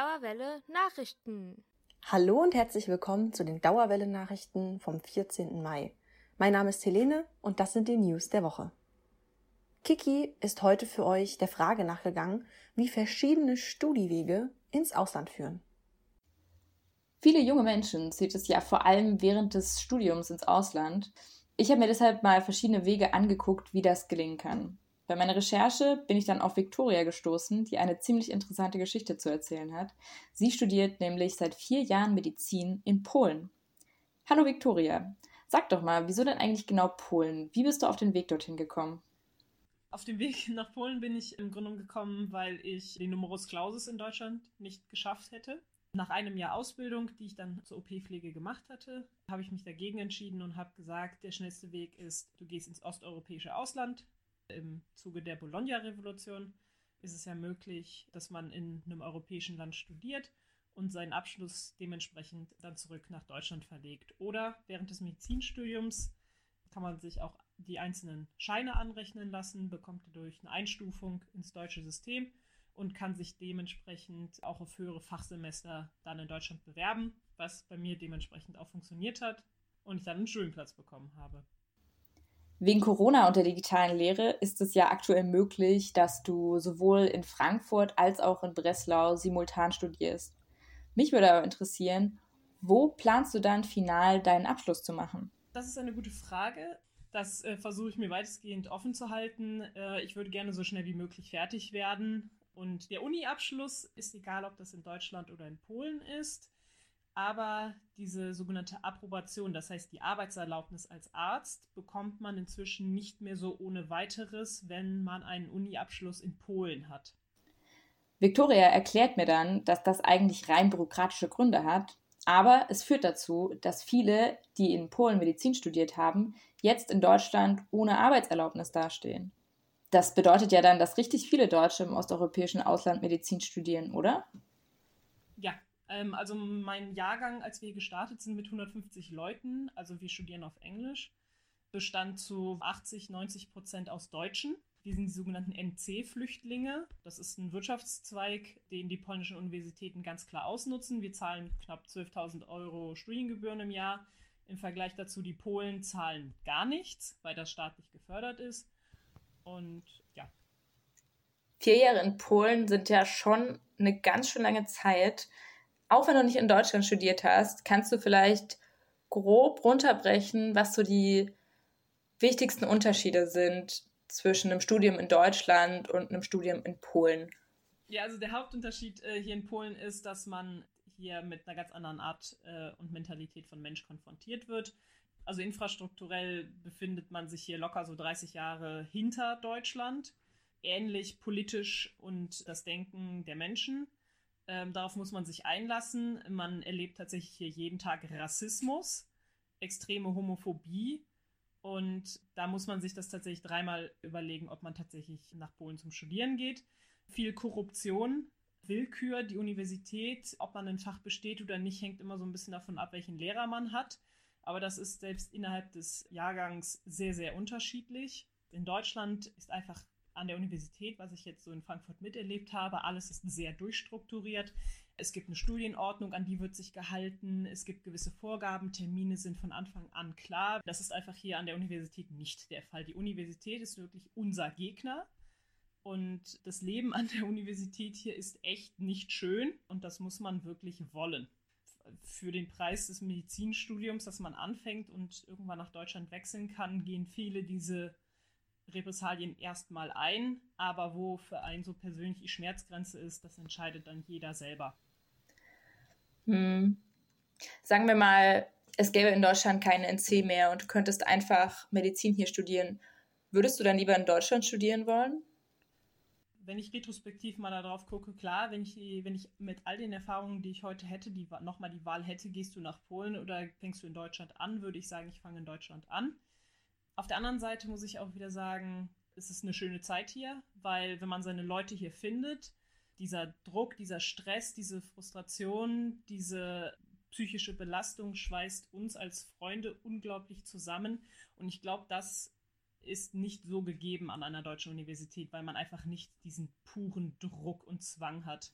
Dauerwelle Nachrichten. Hallo und herzlich willkommen zu den Dauerwelle Nachrichten vom 14. Mai. Mein Name ist Helene und das sind die News der Woche. Kiki ist heute für euch der Frage nachgegangen, wie verschiedene Studiewege ins Ausland führen. Viele junge Menschen zieht es ja vor allem während des Studiums ins Ausland. Ich habe mir deshalb mal verschiedene Wege angeguckt, wie das gelingen kann. Bei meiner Recherche bin ich dann auf Victoria gestoßen, die eine ziemlich interessante Geschichte zu erzählen hat. Sie studiert nämlich seit vier Jahren Medizin in Polen. Hallo Victoria, sag doch mal, wieso denn eigentlich genau Polen? Wie bist du auf den Weg dorthin gekommen? Auf dem Weg nach Polen bin ich im Grunde gekommen, weil ich den Numerus Clausus in Deutschland nicht geschafft hätte. Nach einem Jahr Ausbildung, die ich dann zur OP-Pflege gemacht hatte, habe ich mich dagegen entschieden und habe gesagt, der schnellste Weg ist, du gehst ins osteuropäische Ausland, im Zuge der Bologna-Revolution ist es ja möglich, dass man in einem europäischen Land studiert und seinen Abschluss dementsprechend dann zurück nach Deutschland verlegt. Oder während des Medizinstudiums kann man sich auch die einzelnen Scheine anrechnen lassen, bekommt dadurch eine Einstufung ins deutsche System und kann sich dementsprechend auch auf höhere Fachsemester dann in Deutschland bewerben, was bei mir dementsprechend auch funktioniert hat und ich dann einen Studienplatz bekommen habe. Wegen Corona und der digitalen Lehre ist es ja aktuell möglich, dass du sowohl in Frankfurt als auch in Breslau simultan studierst. Mich würde aber interessieren, wo planst du dann final deinen Abschluss zu machen? Das ist eine gute Frage. Das äh, versuche ich mir weitestgehend offen zu halten. Äh, ich würde gerne so schnell wie möglich fertig werden. Und der Uni-Abschluss ist egal, ob das in Deutschland oder in Polen ist aber diese sogenannte Approbation, das heißt die Arbeitserlaubnis als Arzt, bekommt man inzwischen nicht mehr so ohne weiteres, wenn man einen Uni-Abschluss in Polen hat. Victoria erklärt mir dann, dass das eigentlich rein bürokratische Gründe hat, aber es führt dazu, dass viele, die in Polen Medizin studiert haben, jetzt in Deutschland ohne Arbeitserlaubnis dastehen. Das bedeutet ja dann, dass richtig viele Deutsche im osteuropäischen Ausland Medizin studieren, oder? Ja, ähm, also mein Jahrgang, als wir gestartet sind mit 150 Leuten, also wir studieren auf Englisch, bestand zu 80, 90 Prozent aus Deutschen. Wir sind die sogenannten NC-Flüchtlinge. Das ist ein Wirtschaftszweig, den die polnischen Universitäten ganz klar ausnutzen. Wir zahlen knapp 12.000 Euro Studiengebühren im Jahr. Im Vergleich dazu, die Polen zahlen gar nichts, weil das staatlich gefördert ist. Und ja. Vier Jahre in Polen sind ja schon eine ganz schön lange Zeit auch wenn du nicht in Deutschland studiert hast, kannst du vielleicht grob runterbrechen, was so die wichtigsten Unterschiede sind zwischen einem Studium in Deutschland und einem Studium in Polen? Ja, also der Hauptunterschied äh, hier in Polen ist, dass man hier mit einer ganz anderen Art äh, und Mentalität von Mensch konfrontiert wird. Also infrastrukturell befindet man sich hier locker so 30 Jahre hinter Deutschland. Ähnlich politisch und das Denken der Menschen. Ähm, darauf muss man sich einlassen. Man erlebt tatsächlich hier jeden Tag Rassismus, extreme Homophobie. Und da muss man sich das tatsächlich dreimal überlegen, ob man tatsächlich nach Polen zum Studieren geht. Viel Korruption, Willkür, die Universität, ob man ein Fach besteht oder nicht, hängt immer so ein bisschen davon ab, welchen Lehrer man hat. Aber das ist selbst innerhalb des Jahrgangs sehr, sehr unterschiedlich. In Deutschland ist einfach an der Universität, was ich jetzt so in Frankfurt miterlebt habe. Alles ist sehr durchstrukturiert. Es gibt eine Studienordnung, an die wird sich gehalten. Es gibt gewisse Vorgaben, Termine sind von Anfang an klar. Das ist einfach hier an der Universität nicht der Fall. Die Universität ist wirklich unser Gegner. Und das Leben an der Universität hier ist echt nicht schön und das muss man wirklich wollen. Für den Preis des Medizinstudiums, das man anfängt und irgendwann nach Deutschland wechseln kann, gehen viele diese Repressalien erstmal ein, aber wo für einen so persönlich die Schmerzgrenze ist, das entscheidet dann jeder selber. Hm. Sagen wir mal, es gäbe in Deutschland keine NC mehr und du könntest einfach Medizin hier studieren. Würdest du dann lieber in Deutschland studieren wollen? Wenn ich retrospektiv mal darauf gucke, klar, wenn ich, wenn ich mit all den Erfahrungen, die ich heute hätte, die, nochmal die Wahl hätte, gehst du nach Polen oder fängst du in Deutschland an, würde ich sagen, ich fange in Deutschland an. Auf der anderen Seite muss ich auch wieder sagen, es ist eine schöne Zeit hier, weil wenn man seine Leute hier findet, dieser Druck, dieser Stress, diese Frustration, diese psychische Belastung schweißt uns als Freunde unglaublich zusammen. Und ich glaube, das ist nicht so gegeben an einer deutschen Universität, weil man einfach nicht diesen puren Druck und Zwang hat.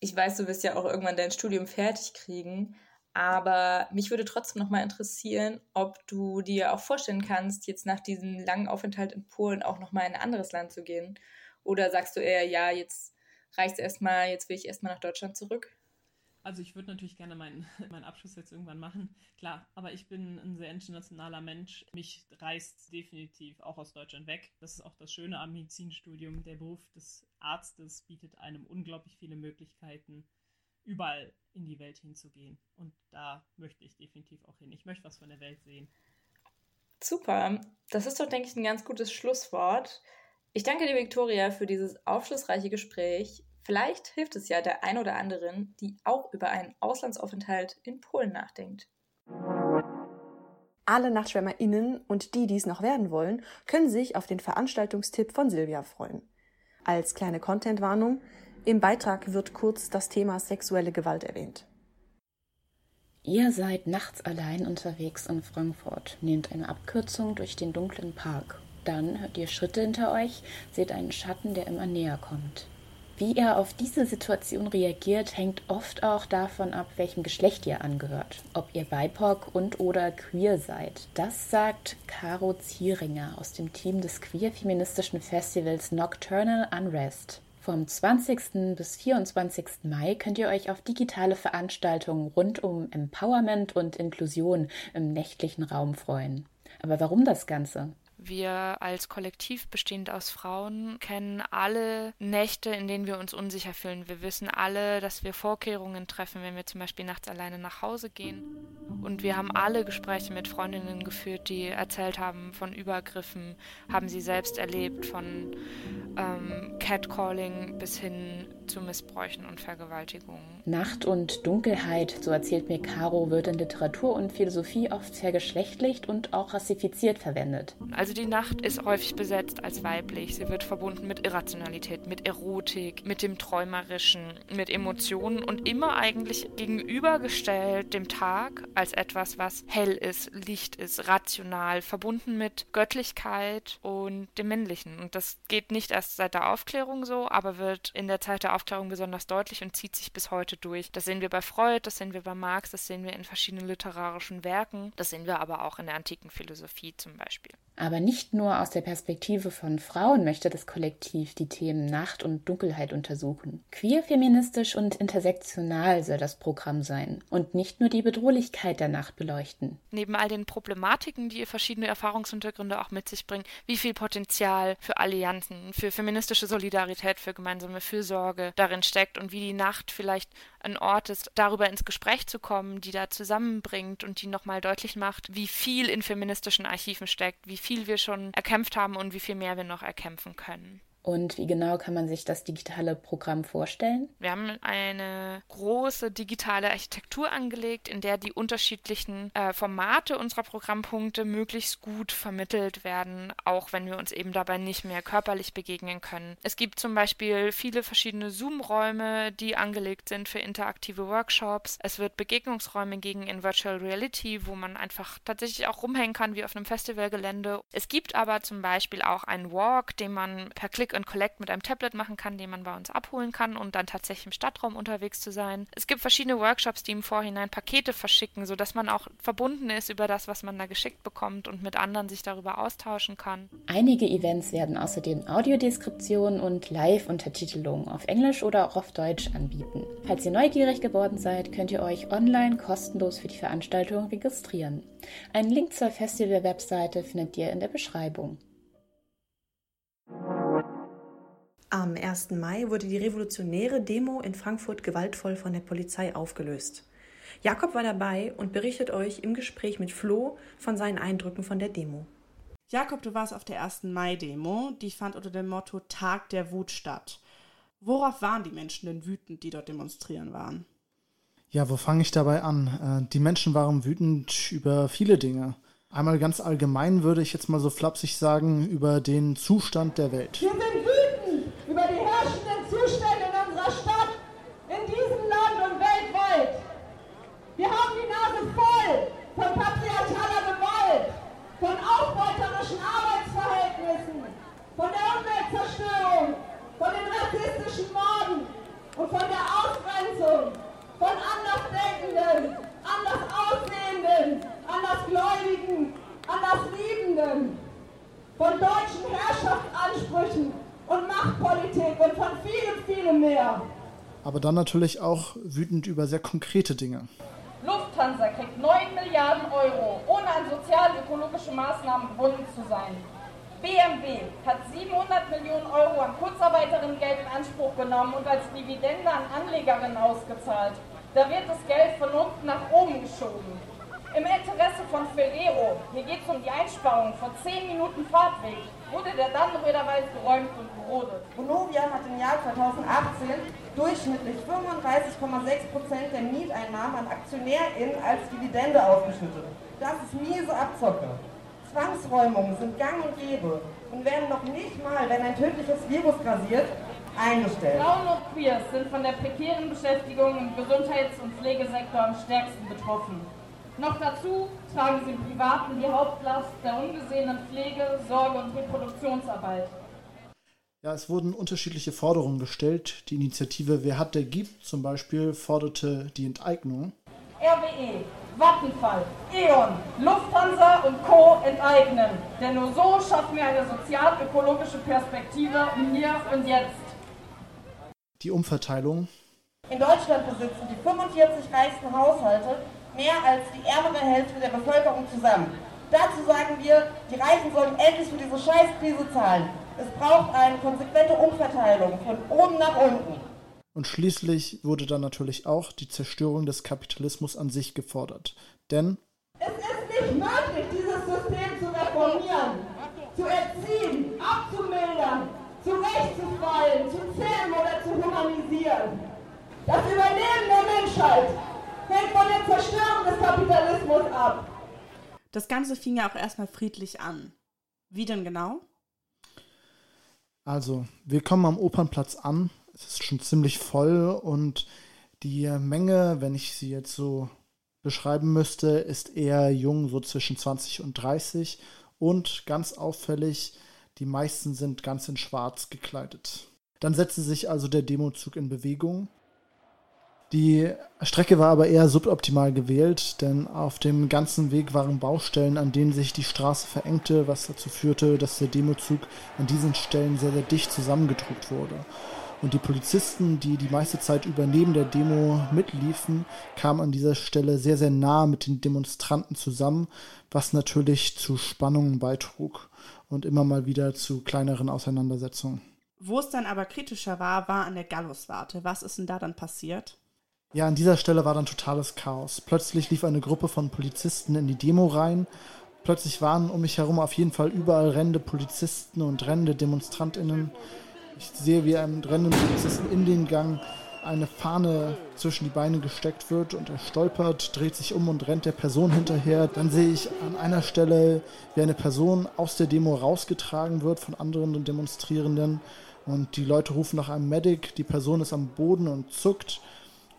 Ich weiß, du wirst ja auch irgendwann dein Studium fertig kriegen. Aber mich würde trotzdem noch mal interessieren, ob du dir auch vorstellen kannst, jetzt nach diesem langen Aufenthalt in Polen auch noch mal in ein anderes Land zu gehen. Oder sagst du eher, ja, jetzt reicht es erstmal, jetzt will ich erstmal nach Deutschland zurück? Also ich würde natürlich gerne meinen, meinen Abschluss jetzt irgendwann machen. Klar, aber ich bin ein sehr internationaler Mensch. Mich reißt definitiv auch aus Deutschland weg. Das ist auch das Schöne am Medizinstudium. Der Beruf des Arztes bietet einem unglaublich viele Möglichkeiten, überall in die Welt hinzugehen. Und da möchte ich definitiv auch hin. Ich möchte was von der Welt sehen. Super. Das ist doch, denke ich, ein ganz gutes Schlusswort. Ich danke dir, Viktoria, für dieses aufschlussreiche Gespräch. Vielleicht hilft es ja der ein oder anderen, die auch über einen Auslandsaufenthalt in Polen nachdenkt. Alle NachtschwärmerInnen und die, die es noch werden wollen, können sich auf den Veranstaltungstipp von Silvia freuen. Als kleine Contentwarnung, im Beitrag wird kurz das Thema sexuelle Gewalt erwähnt. Ihr seid nachts allein unterwegs in Frankfurt, nehmt eine Abkürzung durch den dunklen Park. Dann hört ihr Schritte hinter euch, seht einen Schatten, der immer näher kommt. Wie ihr auf diese Situation reagiert, hängt oft auch davon ab, welchem Geschlecht ihr angehört. Ob ihr BIPOC und oder queer seid. Das sagt Caro Zieringer aus dem Team des queer-feministischen Festivals Nocturnal Unrest. Vom 20. bis 24. Mai könnt ihr euch auf digitale Veranstaltungen rund um Empowerment und Inklusion im nächtlichen Raum freuen. Aber warum das Ganze? Wir als Kollektiv bestehend aus Frauen kennen alle Nächte, in denen wir uns unsicher fühlen. Wir wissen alle, dass wir Vorkehrungen treffen, wenn wir zum Beispiel nachts alleine nach Hause gehen. Und wir haben alle Gespräche mit Freundinnen geführt, die erzählt haben von Übergriffen, haben sie selbst erlebt, von ähm, Catcalling bis hin zu Missbräuchen und Vergewaltigungen. Nacht und Dunkelheit, so erzählt mir Caro, wird in Literatur und Philosophie oft vergeschlechtlicht und auch rassifiziert verwendet. Also die Nacht ist häufig besetzt als weiblich. Sie wird verbunden mit Irrationalität, mit Erotik, mit dem Träumerischen, mit Emotionen und immer eigentlich gegenübergestellt dem Tag als etwas, was hell ist, Licht ist, rational, verbunden mit Göttlichkeit und dem Männlichen. Und das geht nicht erst seit der Aufklärung so, aber wird in der Zeit der Aufklärung besonders deutlich und zieht sich bis heute durch. Das sehen wir bei Freud, das sehen wir bei Marx, das sehen wir in verschiedenen literarischen Werken, das sehen wir aber auch in der antiken Philosophie zum Beispiel. Aber nicht nur aus der Perspektive von Frauen möchte das Kollektiv die Themen Nacht und Dunkelheit untersuchen. Queer, feministisch und intersektional soll das Programm sein und nicht nur die Bedrohlichkeit der Nacht beleuchten. Neben all den Problematiken, die ihr verschiedene Erfahrungshintergründe auch mit sich bringen, wie viel Potenzial für Allianzen, für feministische Solidarität, für gemeinsame Fürsorge darin steckt und wie die Nacht vielleicht ein Ort ist, darüber ins Gespräch zu kommen, die da zusammenbringt und die nochmal deutlich macht, wie viel in feministischen Archiven steckt, wie viel wir schon erkämpft haben und wie viel mehr wir noch erkämpfen können. Und wie genau kann man sich das digitale Programm vorstellen? Wir haben eine große digitale Architektur angelegt, in der die unterschiedlichen äh, Formate unserer Programmpunkte möglichst gut vermittelt werden, auch wenn wir uns eben dabei nicht mehr körperlich begegnen können. Es gibt zum Beispiel viele verschiedene Zoom-Räume, die angelegt sind für interaktive Workshops. Es wird Begegnungsräume gegen in Virtual Reality, wo man einfach tatsächlich auch rumhängen kann wie auf einem Festivalgelände. Es gibt aber zum Beispiel auch einen Walk, den man per Klick and Collect mit einem Tablet machen kann, den man bei uns abholen kann und dann tatsächlich im Stadtraum unterwegs zu sein. Es gibt verschiedene Workshops, die im Vorhinein Pakete verschicken, sodass man auch verbunden ist über das, was man da geschickt bekommt und mit anderen sich darüber austauschen kann. Einige Events werden außerdem Audiodeskriptionen und Live-Untertitelungen auf Englisch oder auch auf Deutsch anbieten. Falls ihr neugierig geworden seid, könnt ihr euch online kostenlos für die Veranstaltung registrieren. Einen Link zur Festival-Webseite findet ihr in der Beschreibung. Am 1. Mai wurde die revolutionäre Demo in Frankfurt gewaltvoll von der Polizei aufgelöst. Jakob war dabei und berichtet euch im Gespräch mit Flo von seinen Eindrücken von der Demo. Jakob, du warst auf der 1. Mai-Demo, die fand unter dem Motto Tag der Wut statt. Worauf waren die Menschen denn wütend, die dort demonstrieren waren? Ja, wo fange ich dabei an? Äh, die Menschen waren wütend über viele Dinge. Einmal ganz allgemein würde ich jetzt mal so flapsig sagen, über den Zustand der Welt. Wir sind wütend über die herrschenden Zustände in unserer Stadt, in diesem Land und weltweit. Wir haben die Nase voll von patriarchaler Gewalt, von ausbeuterischen Arbeitsverhältnissen, von der Umweltzerstörung, von den rassistischen Morden und von der Ausbreitung Ansprüchen und Machtpolitik und von vielem, vielem mehr. Aber dann natürlich auch wütend über sehr konkrete Dinge. Lufthansa kriegt 9 Milliarden Euro, ohne an sozial-ökologische Maßnahmen gebunden zu sein. BMW hat 700 Millionen Euro an Kurzarbeiterinnengeld in Anspruch genommen und als Dividende an Anlegerinnen ausgezahlt. Da wird das Geld von unten nach oben geschoben. Im Interesse von Ferrero, hier geht es um die Einsparung von 10 Minuten Fahrtweg, wurde der Dannenröder geräumt und gerodet. Vonovia hat im Jahr 2018 durchschnittlich 35,6 Prozent der Mieteinnahmen an AktionärInnen als Dividende ausgeschüttet. Das ist miese Abzocke. Zwangsräumungen sind gang und gäbe und werden noch nicht mal, wenn ein tödliches Virus grasiert, eingestellt. Frauen und Queers sind von der prekären Beschäftigung im Gesundheits- und Pflegesektor am stärksten betroffen. Noch dazu tragen sie im Privaten die Hauptlast der ungesehenen Pflege, Sorge und Reproduktionsarbeit. Ja, es wurden unterschiedliche Forderungen gestellt. Die Initiative Wer hat, der gibt zum Beispiel forderte die Enteignung. RWE, Vattenfall, E.ON, Lufthansa und Co. enteignen. Denn nur so schaffen wir eine sozial-ökologische Perspektive im Hier und Jetzt. Die Umverteilung. In Deutschland besitzen die 45 reichsten Haushalte mehr als die ärmere Hälfte der Bevölkerung zusammen. Dazu sagen wir, die Reichen sollen endlich für diese Scheißkrise zahlen. Es braucht eine konsequente Umverteilung von oben nach unten. Und schließlich wurde dann natürlich auch die Zerstörung des Kapitalismus an sich gefordert. Denn es ist nicht möglich, dieses System zu reformieren, zu erziehen, abzumildern, zurechtzufallen, zu zähmen oder zu humanisieren. Das Überleben der Menschheit hängt von der Zerstörung des Kapitalismus ab. Das Ganze fing ja auch erstmal friedlich an. Wie denn genau? Also, wir kommen am Opernplatz an es ist schon ziemlich voll und die Menge, wenn ich sie jetzt so beschreiben müsste, ist eher jung, so zwischen 20 und 30 und ganz auffällig, die meisten sind ganz in schwarz gekleidet. Dann setzte sich also der Demozug in Bewegung. Die Strecke war aber eher suboptimal gewählt, denn auf dem ganzen Weg waren Baustellen, an denen sich die Straße verengte, was dazu führte, dass der Demozug an diesen Stellen sehr, sehr dicht zusammengedrückt wurde. Und die Polizisten, die die meiste Zeit über neben der Demo mitliefen, kamen an dieser Stelle sehr, sehr nah mit den Demonstranten zusammen, was natürlich zu Spannungen beitrug und immer mal wieder zu kleineren Auseinandersetzungen. Wo es dann aber kritischer war, war an der Galluswarte. Was ist denn da dann passiert? Ja, an dieser Stelle war dann totales Chaos. Plötzlich lief eine Gruppe von Polizisten in die Demo rein. Plötzlich waren um mich herum auf jeden Fall überall rennende Polizisten und rennende DemonstrantInnen. Ich sehe, wie einem rennenden Polizisten in den Gang eine Fahne zwischen die Beine gesteckt wird und er stolpert, dreht sich um und rennt der Person hinterher. Dann sehe ich an einer Stelle, wie eine Person aus der Demo rausgetragen wird von anderen Demonstrierenden und die Leute rufen nach einem Medic. Die Person ist am Boden und zuckt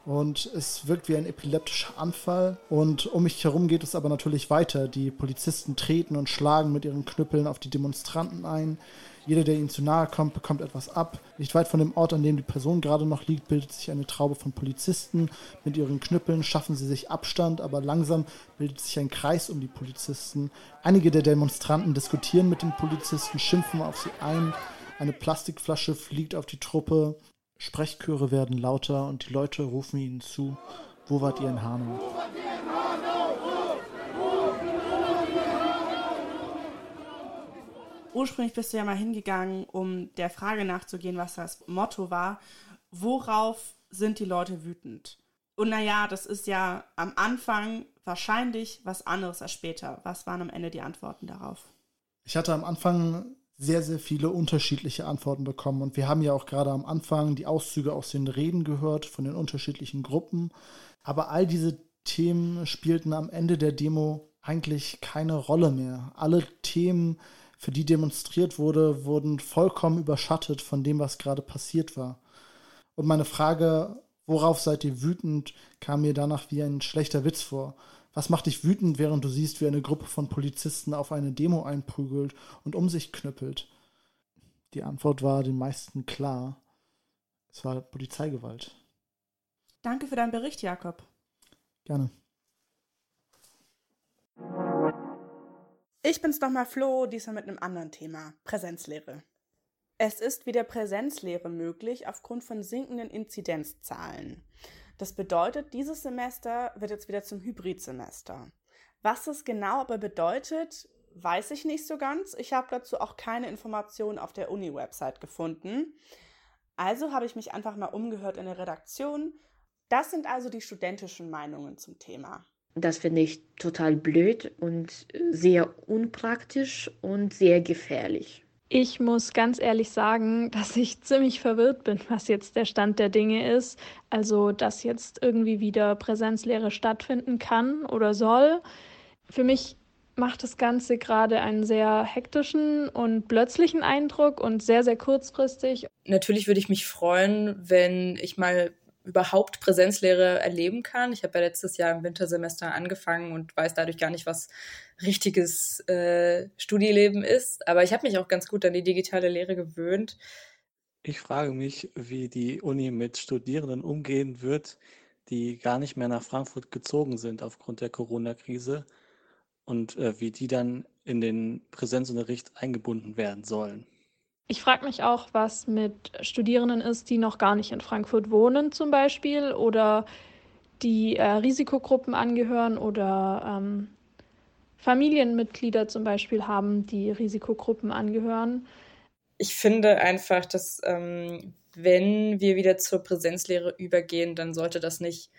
und es wirkt wie ein epileptischer Anfall und um mich herum geht es aber natürlich weiter. Die Polizisten treten und schlagen mit ihren Knüppeln auf die Demonstranten ein. Jeder, der ihnen zu nahe kommt, bekommt etwas ab. Nicht weit von dem Ort, an dem die Person gerade noch liegt, bildet sich eine Traube von Polizisten. Mit ihren Knüppeln schaffen sie sich Abstand, aber langsam bildet sich ein Kreis um die Polizisten. Einige der Demonstranten diskutieren mit den Polizisten, schimpfen auf sie ein. Eine Plastikflasche fliegt auf die Truppe. Sprechchöre werden lauter und die Leute rufen ihnen zu. Wo wart ihr in Hanau? ursprünglich bist du ja mal hingegangen, um der Frage nachzugehen, was das Motto war. Worauf sind die Leute wütend? Und naja, das ist ja am Anfang wahrscheinlich was anderes als später. Was waren am Ende die Antworten darauf? Ich hatte am Anfang sehr, sehr viele unterschiedliche Antworten bekommen. Und wir haben ja auch gerade am Anfang die Auszüge aus den Reden gehört von den unterschiedlichen Gruppen. Aber all diese Themen spielten am Ende der Demo eigentlich keine Rolle mehr. Alle Themen für die demonstriert wurde, wurden vollkommen überschattet von dem, was gerade passiert war. Und meine Frage, worauf seid ihr wütend, kam mir danach wie ein schlechter Witz vor. Was macht dich wütend, während du siehst, wie eine Gruppe von Polizisten auf eine Demo einprügelt und um sich knüppelt? Die Antwort war den meisten klar. Es war Polizeigewalt. Danke für deinen Bericht, Jakob. Gerne. Ich bin's nochmal Flo, diesmal mit einem anderen Thema. Präsenzlehre. Es ist wieder Präsenzlehre möglich aufgrund von sinkenden Inzidenzzahlen. Das bedeutet, dieses Semester wird jetzt wieder zum Hybridsemester. Was das genau aber bedeutet, weiß ich nicht so ganz. Ich habe dazu auch keine Informationen auf der Uni-Website gefunden. Also habe ich mich einfach mal umgehört in der Redaktion. Das sind also die studentischen Meinungen zum Thema. Das finde ich total blöd und sehr unpraktisch und sehr gefährlich. Ich muss ganz ehrlich sagen, dass ich ziemlich verwirrt bin, was jetzt der Stand der Dinge ist. Also, dass jetzt irgendwie wieder Präsenzlehre stattfinden kann oder soll. Für mich macht das Ganze gerade einen sehr hektischen und plötzlichen Eindruck und sehr, sehr kurzfristig. Natürlich würde ich mich freuen, wenn ich mal überhaupt Präsenzlehre erleben kann. Ich habe ja letztes Jahr im Wintersemester angefangen und weiß dadurch gar nicht, was richtiges äh, Studieleben ist. Aber ich habe mich auch ganz gut an die digitale Lehre gewöhnt. Ich frage mich, wie die Uni mit Studierenden umgehen wird, die gar nicht mehr nach Frankfurt gezogen sind aufgrund der Corona-Krise und äh, wie die dann in den Präsenzunterricht eingebunden werden sollen. Ich frage mich auch, was mit Studierenden ist, die noch gar nicht in Frankfurt wohnen zum Beispiel oder die äh, Risikogruppen angehören oder ähm, Familienmitglieder zum Beispiel haben, die Risikogruppen angehören. Ich finde einfach, dass ähm, wenn wir wieder zur Präsenzlehre übergehen, dann sollte das nicht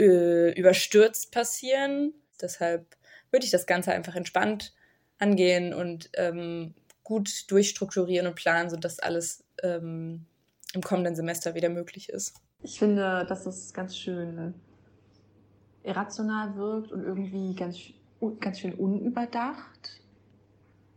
äh, überstürzt passieren. Deshalb würde ich das Ganze einfach entspannt angehen und ähm, gut durchstrukturieren und planen, sodass alles ähm, im kommenden Semester wieder möglich ist. Ich finde, dass es ganz schön irrational wirkt und irgendwie ganz, ganz schön unüberdacht.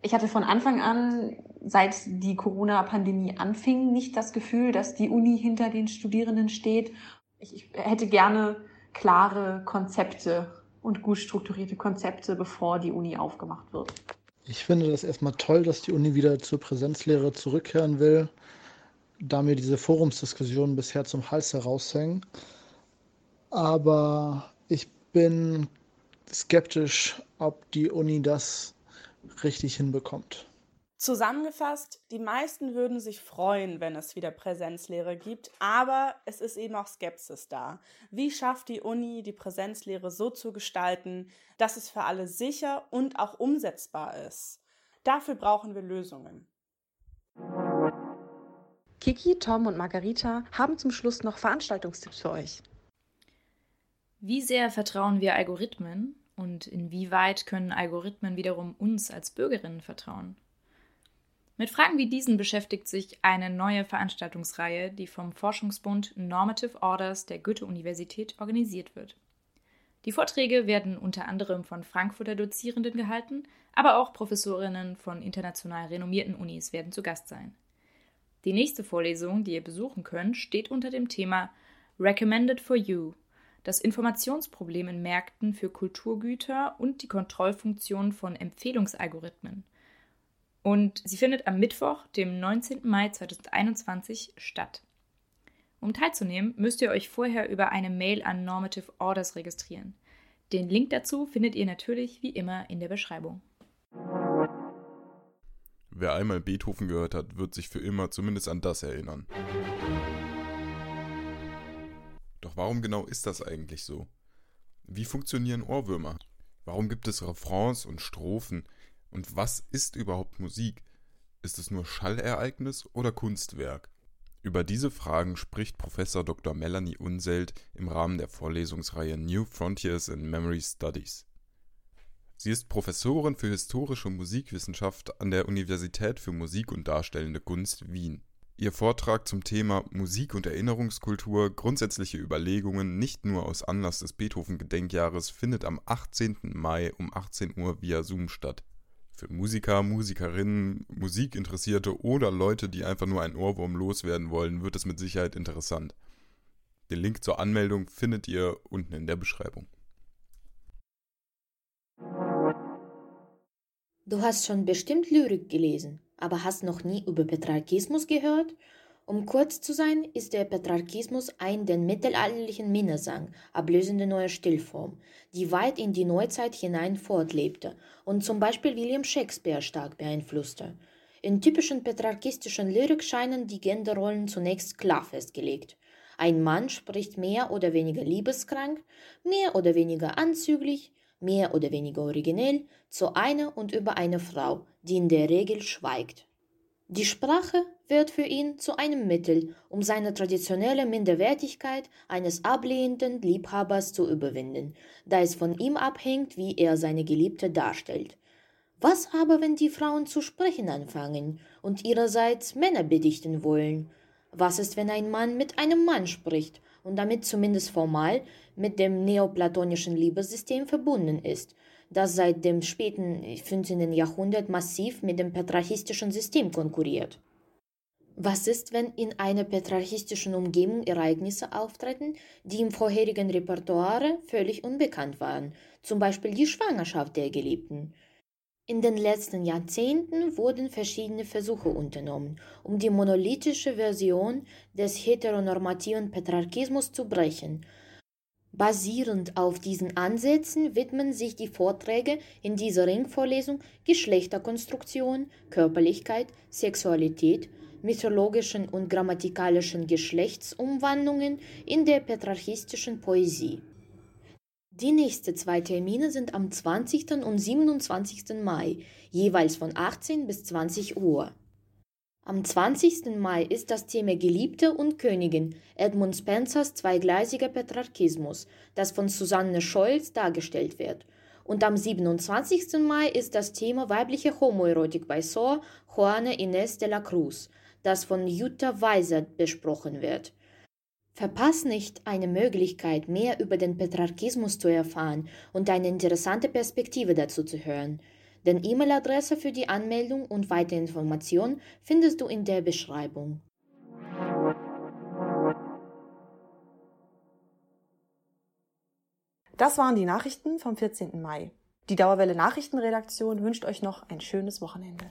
Ich hatte von Anfang an, seit die Corona-Pandemie anfing, nicht das Gefühl, dass die Uni hinter den Studierenden steht. Ich, ich hätte gerne klare Konzepte und gut strukturierte Konzepte, bevor die Uni aufgemacht wird. Ich finde das erstmal toll, dass die Uni wieder zur Präsenzlehre zurückkehren will, da mir diese Forumsdiskussionen bisher zum Hals heraushängen. Aber ich bin skeptisch, ob die Uni das richtig hinbekommt. Zusammengefasst, die meisten würden sich freuen, wenn es wieder Präsenzlehre gibt, aber es ist eben auch Skepsis da. Wie schafft die Uni, die Präsenzlehre so zu gestalten, dass es für alle sicher und auch umsetzbar ist? Dafür brauchen wir Lösungen. Kiki, Tom und Margarita haben zum Schluss noch Veranstaltungstipps für euch. Wie sehr vertrauen wir Algorithmen und inwieweit können Algorithmen wiederum uns als Bürgerinnen vertrauen? Mit Fragen wie diesen beschäftigt sich eine neue Veranstaltungsreihe, die vom Forschungsbund Normative Orders der Goethe-Universität organisiert wird. Die Vorträge werden unter anderem von Frankfurter Dozierenden gehalten, aber auch Professorinnen von international renommierten Unis werden zu Gast sein. Die nächste Vorlesung, die ihr besuchen könnt, steht unter dem Thema Recommended for You, das Informationsproblem in Märkten für Kulturgüter und die Kontrollfunktion von Empfehlungsalgorithmen und sie findet am Mittwoch, dem 19. Mai 2021 statt. Um teilzunehmen, müsst ihr euch vorher über eine Mail an Normative Orders registrieren. Den Link dazu findet ihr natürlich wie immer in der Beschreibung. Wer einmal Beethoven gehört hat, wird sich für immer zumindest an das erinnern. Doch warum genau ist das eigentlich so? Wie funktionieren Ohrwürmer? Warum gibt es Refrains und Strophen, und was ist überhaupt Musik? Ist es nur Schallereignis oder Kunstwerk? Über diese Fragen spricht Professor Dr. Melanie Unselt im Rahmen der Vorlesungsreihe New Frontiers in Memory Studies. Sie ist Professorin für historische Musikwissenschaft an der Universität für Musik und Darstellende Kunst Wien. Ihr Vortrag zum Thema Musik und Erinnerungskultur, grundsätzliche Überlegungen nicht nur aus Anlass des Beethoven-Gedenkjahres findet am 18. Mai um 18 Uhr via Zoom statt. Für Musiker, Musikerinnen, Musikinteressierte oder Leute, die einfach nur einen Ohrwurm loswerden wollen, wird es mit Sicherheit interessant. Den Link zur Anmeldung findet ihr unten in der Beschreibung. Du hast schon bestimmt Lyrik gelesen, aber hast noch nie über Petrarchismus gehört? Um kurz zu sein, ist der Petrarchismus ein den mittelalterlichen Minnesang ablösende neue Stillform, die weit in die Neuzeit hinein fortlebte und zum Beispiel William Shakespeare stark beeinflusste. In typischen petrarchistischen Lyrik scheinen die Genderrollen zunächst klar festgelegt. Ein Mann spricht mehr oder weniger liebeskrank, mehr oder weniger anzüglich, mehr oder weniger originell zu einer und über eine Frau, die in der Regel schweigt. Die Sprache wird für ihn zu einem Mittel, um seine traditionelle Minderwertigkeit eines ablehnenden Liebhabers zu überwinden, da es von ihm abhängt, wie er seine Geliebte darstellt. Was aber, wenn die Frauen zu sprechen anfangen und ihrerseits Männer bedichten wollen? Was ist, wenn ein Mann mit einem Mann spricht und damit zumindest formal mit dem neoplatonischen Liebessystem verbunden ist, das seit dem späten 15. Jahrhundert massiv mit dem petrarchistischen System konkurriert. Was ist, wenn in einer petrarchistischen Umgebung Ereignisse auftreten, die im vorherigen Repertoire völlig unbekannt waren, zum Beispiel die Schwangerschaft der Geliebten? In den letzten Jahrzehnten wurden verschiedene Versuche unternommen, um die monolithische Version des heteronormativen Petrarchismus zu brechen Basierend auf diesen Ansätzen widmen sich die Vorträge in dieser Ringvorlesung Geschlechterkonstruktion, Körperlichkeit, Sexualität, mythologischen und grammatikalischen Geschlechtsumwandlungen in der petrarchistischen Poesie. Die nächsten zwei Termine sind am 20. und 27. Mai, jeweils von 18 bis 20 Uhr. Am 20. Mai ist das Thema Geliebte und Königin Edmund Spencers zweigleisiger Petrarchismus, das von Susanne Scholz dargestellt wird. Und am 27. Mai ist das Thema weibliche Homoerotik bei Sor Juana Inés de la Cruz, das von Jutta Weisert besprochen wird. Verpass nicht eine Möglichkeit, mehr über den Petrarchismus zu erfahren und eine interessante Perspektive dazu zu hören. Den E-Mail-Adresse für die Anmeldung und weitere Informationen findest du in der Beschreibung. Das waren die Nachrichten vom 14. Mai. Die Dauerwelle Nachrichtenredaktion wünscht euch noch ein schönes Wochenende.